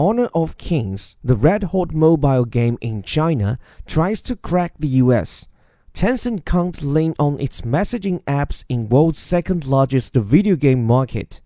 Honor of Kings, the red hot mobile game in China, tries to crack the US. Tencent can't lean on its messaging apps in world's second largest video game market.